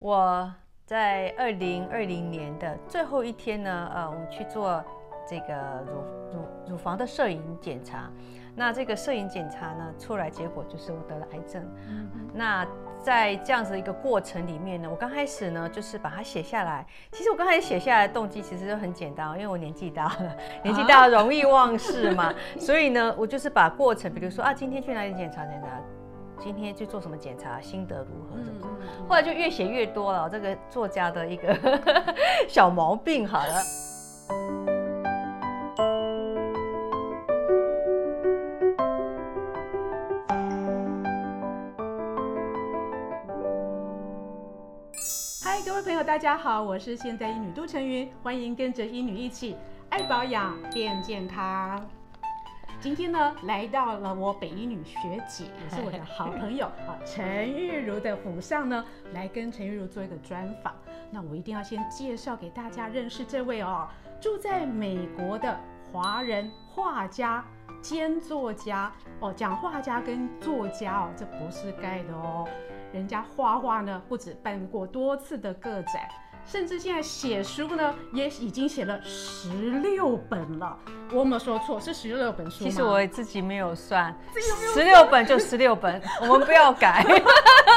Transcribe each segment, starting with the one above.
我在二零二零年的最后一天呢，呃，我们去做这个乳乳乳房的摄影检查。那这个摄影检查呢，出来结果就是我得了癌症。嗯、那在这样子一个过程里面呢，我刚开始呢就是把它写下来。其实我刚开始写下来的动机其实就很简单，因为我年纪大了，年纪大了容易忘事嘛。啊、所以呢，我就是把过程，比如说啊，今天去哪里检查检查。今天去做什么检查？心得如何？什么？后来就越写越多了，这个作家的一个 小毛病。好了，嗨，各位朋友，大家好，我是现代医女杜成云，欢迎跟着医女一起爱保养变健康。今天呢，来到了我北医女学姐，也是我的好朋友 啊，陈玉茹的府上呢，来跟陈玉茹做一个专访。那我一定要先介绍给大家认识这位哦，住在美国的华人画家兼作家哦，讲画家跟作家哦，这不是盖的哦，人家画画呢，不止办过多次的个展。甚至现在写书呢，也已经写了十六本了。我有没有说错？是十六本书？其实我自己没有算，十六本就十六本，我们不要改。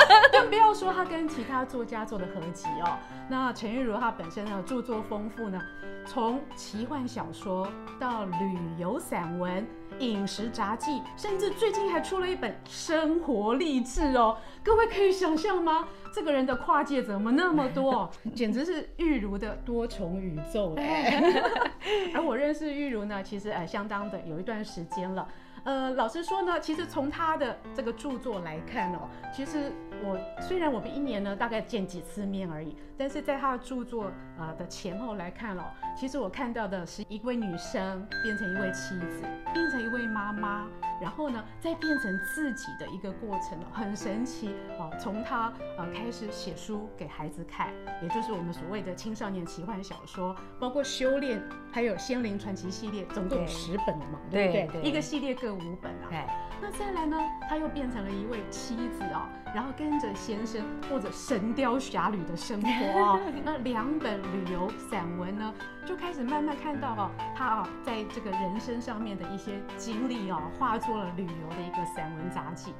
更不要说他跟其他作家做的合集哦。那陈玉如她本身呢，著作丰富呢，从奇幻小说到旅游散文、饮食杂记，甚至最近还出了一本生活励志哦。各位可以想象吗？这个人的跨界怎么那么多？简直是玉如的多重宇宙 而我认识玉如呢，其实呃相当的有一段时间了。呃，老实说呢，其实从他的这个著作来看哦，其实我虽然我们一年呢大概见几次面而已，但是在他的著作呃的前后来看哦，其实我看到的是一位女生变成一位妻子，变成一位妈妈，然后呢再变成自己的一个过程哦，很神奇哦。从他呃开始写书给孩子看，也就是我们所谓的青少年奇幻小说，包括修炼，还有仙灵传奇系列，总共有十本了嘛，对，对不对？对，一个系列各。五本啊，对那再来呢，他又变成了一位妻子哦，然后跟着先生过着神雕侠侣的生活哦。那两本旅游散文呢，就开始慢慢看到哦，他啊在这个人生上面的一些经历哦，化作了旅游的一个散文杂记。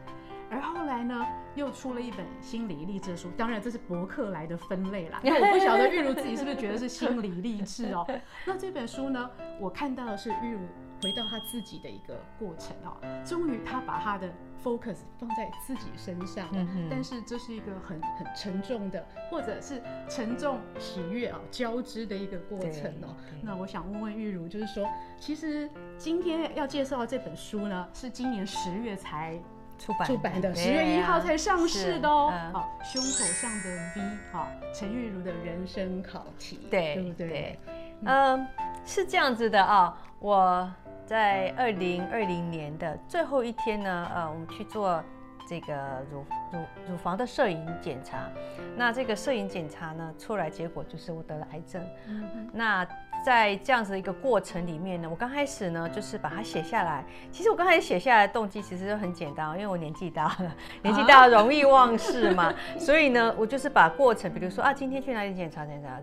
而后来呢，又出了一本心理励志书，当然这是博客来的分类啦。因为我不晓得玉如自己是不是觉得是心理励志哦。那这本书呢，我看到的是玉如。回到他自己的一个过程哦，终于他把他的 focus 放在自己身上，嗯哼，但是这是一个很很沉重的，或者是沉重喜悦啊交织的一个过程哦。那我想问问玉如，就是说，其实今天要介绍的这本书呢，是今年十月才出版出版的，十月一号才上市的哦。好，胸口上的 V，好，陈玉如的人生考题，对，对不对？对，嗯，是这样子的啊，我。在二零二零年的最后一天呢，呃，我们去做这个乳乳乳房的摄影检查。那这个摄影检查呢，出来结果就是我得了癌症。嗯。那在这样子一个过程里面呢，我刚开始呢就是把它写下来。其实我刚开始写下来的动机其实就很简单，因为我年纪大了，年纪大了容易忘事嘛。啊、所以呢，我就是把过程，比如说啊，今天去哪里检查检查。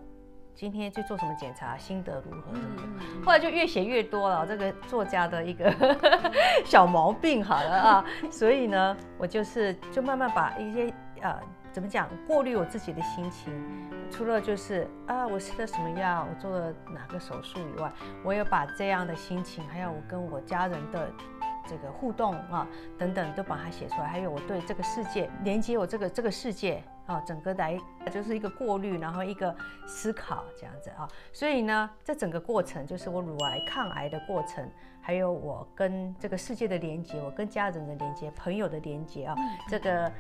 今天去做什么检查？心得如何？什么的？后来就越写越多了，这个作家的一个 小毛病好了啊。所以呢，我就是就慢慢把一些呃怎么讲过滤我自己的心情，除了就是啊我吃了什么药，我做了哪个手术以外，我也把这样的心情，还有我跟我家人的这个互动啊等等都把它写出来，还有我对这个世界连接我这个这个世界。啊，整个来就是一个过滤，然后一个思考这样子啊，所以呢，这整个过程就是我乳癌抗癌的过程，还有我跟这个世界的连接，我跟家人的连接，朋友的连接啊，这个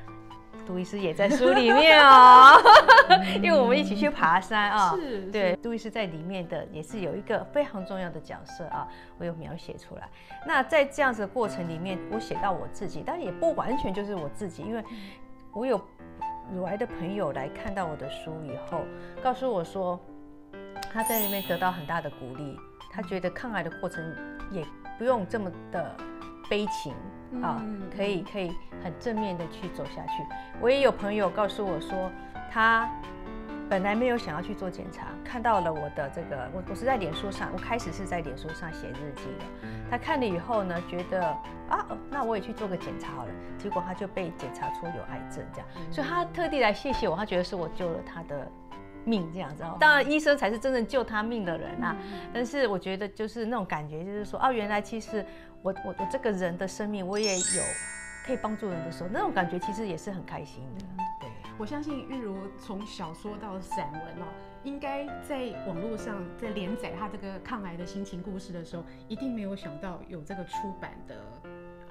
杜医师也在书里面哦，因为我们一起去爬山啊，是，对，杜医师在里面的也是有一个非常重要的角色啊，我有描写出来。那在这样子的过程里面，我写到我自己，但也不完全就是我自己，因为我有。乳癌的朋友来看到我的书以后，告诉我说，他在那边得到很大的鼓励，他觉得抗癌的过程也不用这么的悲情啊，可以可以很正面的去走下去。我也有朋友告诉我说，他本来没有想要去做检查，看到了我的这个，我我是在脸书上，我开始是在脸书上写日记的。他看了以后呢，觉得啊，那我也去做个检查好了。结果他就被检查出有癌症，这样，所以他特地来谢谢我，他觉得是我救了他的命，这样子。当然，医生才是真正救他命的人啊。但是我觉得就是那种感觉，就是说啊，原来其实我我我这个人的生命，我也有可以帮助人的时候，那种感觉其实也是很开心的。我相信玉如从小说到散文哦，应该在网络上在连载他这个抗癌的心情故事的时候，一定没有想到有这个出版的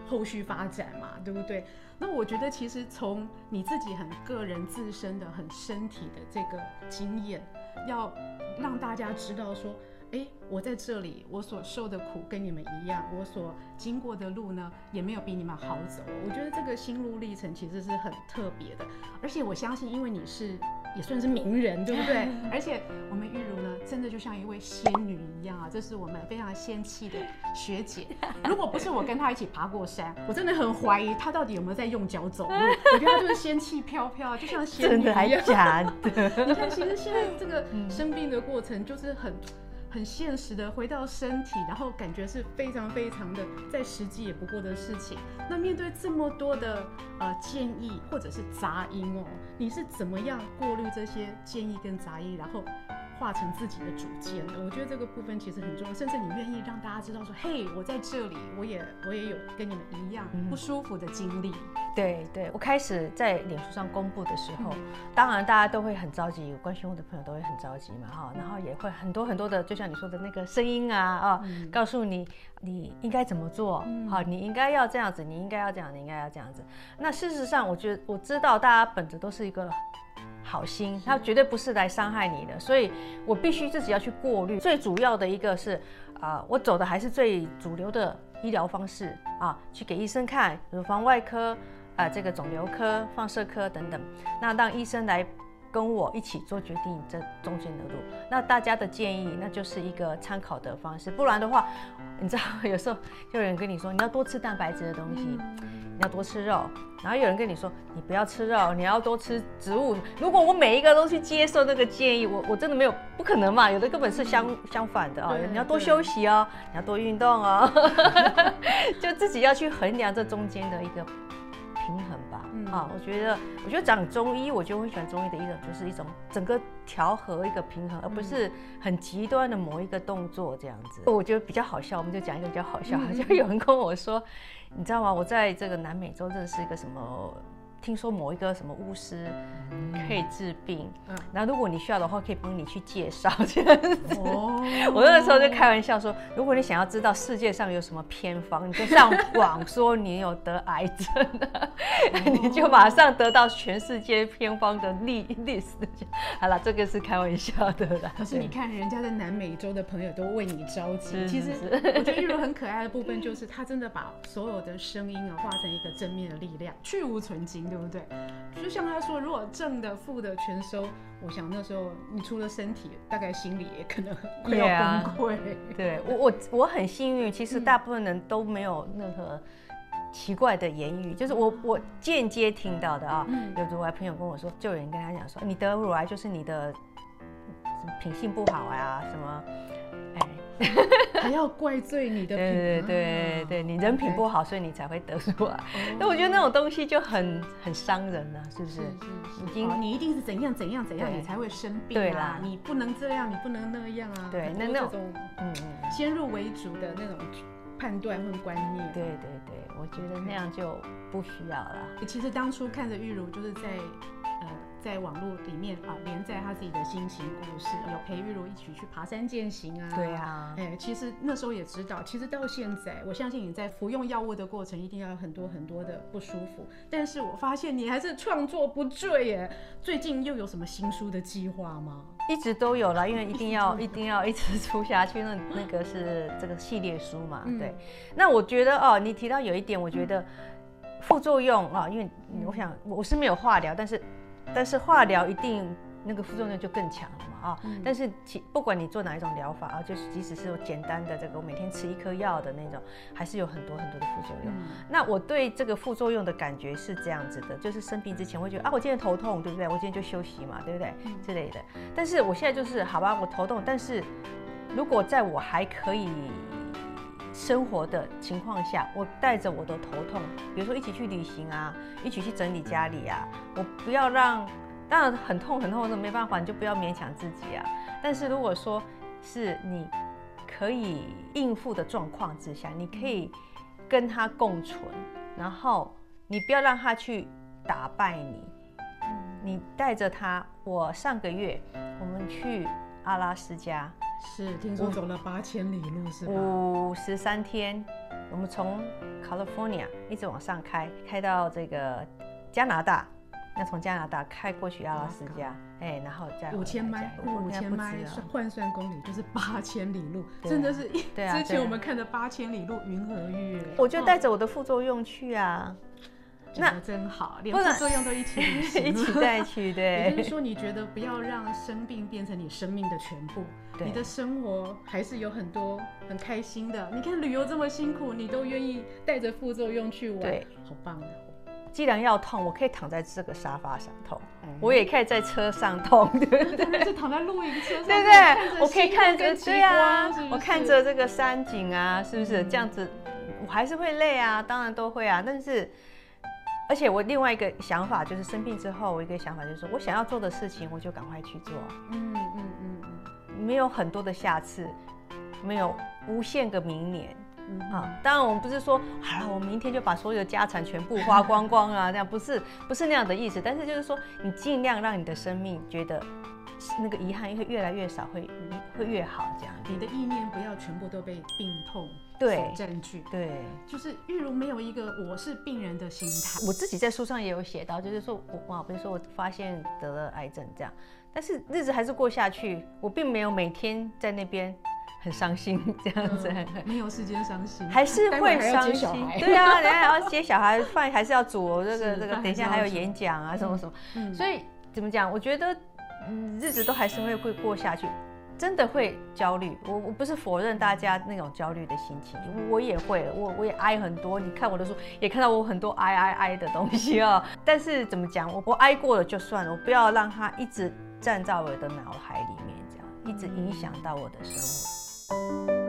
后续发展嘛，对不对？那我觉得其实从你自己很个人自身的很身体的这个经验，要让大家知道说。哎，我在这里，我所受的苦跟你们一样，我所经过的路呢，也没有比你们好走。我觉得这个心路历程其实是很特别的，而且我相信，因为你是也算是名人，对不对？而且我们玉如呢，真的就像一位仙女一样啊，这是我们非常仙气的学姐。如果不是我跟她一起爬过山，我真的很怀疑她到底有没有在用脚走路。我觉得她就是仙气飘飘，就像仙女一样。真的还假的？你看，其实现在这个生病的过程就是很。很现实的回到身体，然后感觉是非常非常的再实际也不过的事情。那面对这么多的呃建议或者是杂音哦，你是怎么样过滤这些建议跟杂音，然后化成自己的主见的？我觉得这个部分其实很重要，甚至你愿意让大家知道说，嘿，我在这里，我也我也有跟你们一样不舒服的经历。嗯对对，我开始在脸书上公布的时候，当然大家都会很着急，关心我的朋友都会很着急嘛，哈，然后也会很多很多的，就像你说的那个声音啊，啊，告诉你你应该怎么做，好，你应该要这样子，你应该要这样，你应该要这样子。那事实上，我觉得我知道大家本着都是一个好心，他绝对不是来伤害你的，所以我必须自己要去过滤。最主要的一个是啊，我走的还是最主流的医疗方式啊，去给医生看，乳房外科。啊，这个肿瘤科、放射科等等，那让医生来跟我一起做决定，这中间的路，那大家的建议，那就是一个参考的方式。不然的话，你知道，有时候就有人跟你说，你要多吃蛋白质的东西，你要多吃肉，然后有人跟你说，你不要吃肉，你要多吃植物。如果我每一个都去接受那个建议，我我真的没有不可能嘛？有的根本是相相反的啊、哦！你要多休息哦，你要多运动哦，就自己要去衡量这中间的一个。平衡吧，嗯、啊，我觉得，我觉得讲中医，我就会喜欢中医的一种，就是一种整个调和一个平衡，而不是很极端的某一个动作这样子。我觉得比较好笑，我们就讲一个比较好笑，好像有人跟我说，你知道吗？我在这个南美洲认识一个什么。听说某一个什么巫师可以治病，嗯，然后如果你需要的话，可以帮你去介绍 这样子。哦，我那个时候就开玩笑说，如果你想要知道世界上有什么偏方，你就上网说你有得癌症，你就马上得到全世界偏方的 list。好了，这个是开玩笑的啦。可是你看，人家在南美洲的朋友都为你着急。其实我觉得玉如很可爱的部分，就是他真的把所有的声音啊化成一个正面的力量，去无存菁。对不对？就像他说，如果正的负的全收，我想那时候你除了身体，大概心里也可能会要崩溃。Yeah, 对我我我很幸运，其实大部分人都没有任何奇怪的言语，嗯、就是我我间接听到的啊，嗯、有乳癌朋友跟我说，就有人跟他讲说，你得乳癌就是你的品性不好呀，什么。还要怪罪你的品，对对对对，你人品不好，所以你才会得出来。那我觉得那种东西就很很伤人了，是不是？已经你一定是怎样怎样怎样，你才会生病。对啦，你不能这样，你不能那样啊。对，那那种嗯先入为主的那种判断和观念。对对对，我觉得那样就不需要了。其实当初看着玉如就是在。在网络里面啊，连载他自己的心情故事，有陪玉如一起去爬山践行啊。对啊，哎，其实那时候也知道，其实到现在，我相信你在服用药物的过程一定要有很多很多的不舒服。但是我发现你还是创作不坠耶。最近又有什么新书的计划吗？一直都有啦，因为 一定要一定要一直出下去。那那个是这个系列书嘛，对。那我觉得哦，你提到有一点，我觉得副作用啊，因为我想我是没有化疗，但是。但是化疗一定那个副作用就更强了嘛啊。嗯、但是其不管你做哪一种疗法啊，就是即使是简单的这个，我每天吃一颗药的那种，还是有很多很多的副作用。嗯、那我对这个副作用的感觉是这样子的，就是生病之前会觉得啊，我今天头痛，对不对？我今天就休息嘛，对不对？嗯、之类的。但是我现在就是好吧，我头痛，但是如果在我还可以。生活的情况下，我带着我的头痛，比如说一起去旅行啊，一起去整理家里啊，我不要让，当然很痛很痛的没办法，你就不要勉强自己啊。但是如果说是你可以应付的状况之下，你可以跟他共存，然后你不要让他去打败你，你带着他。我上个月我们去阿拉斯加。是，听说走了八千里路是吧？五十三天，我们从 California 一直往上开，开到这个加拿大，那从加拿大开过去阿拉斯加，哎，然后再五千迈，五千迈换算公里就是八千里路，啊、真的是一。对啊。之前我们看的八千里路云和月，我就带着我的副作用去啊。那真好，连副作用都一起 一起带去，对。也就是说，你觉得不要让生病变成你生命的全部，你的生活还是有很多很开心的。你看旅游这么辛苦，你都愿意带着副作用去玩，对，好棒的。既然要痛，我可以躺在这个沙发上痛，嗯、我也可以在车上痛，对不对？是躺在露营车上，对不对？我可以看着，对啊，是是我看着这个山景啊，是不是、嗯、这样子？我还是会累啊，当然都会啊，但是。而且我另外一个想法就是生病之后，我一个想法就是说我想要做的事情，我就赶快去做。嗯嗯嗯嗯，没有很多的下次，没有无限个明年。嗯啊，当然我们不是说好了，我明天就把所有的家产全部花光光啊，这样不是不是那样的意思。但是就是说，你尽量让你的生命觉得那个遗憾会越来越少，会会越好这样。你的意念不要全部都被病痛。对，证据。对，就是玉如没有一个我是病人的心态。我自己在书上也有写到，就是说我哇，比如说我发现得了癌症这样，但是日子还是过下去，我并没有每天在那边很伤心这样子，嗯、没有时间伤心，还是会伤心。对啊，等下还要接小孩，饭 还是要煮，这个这个，等一下还有演讲啊，什么什么，嗯、所以怎么讲？我觉得嗯，日子都还是会会过下去。真的会焦虑，我我不是否认大家那种焦虑的心情，我也会，我我也挨很多。你看我的书，也看到我很多挨挨挨的东西啊。但是怎么讲，我我挨过了就算了，我不要让它一直站在我的脑海里面，这样一直影响到我的生活。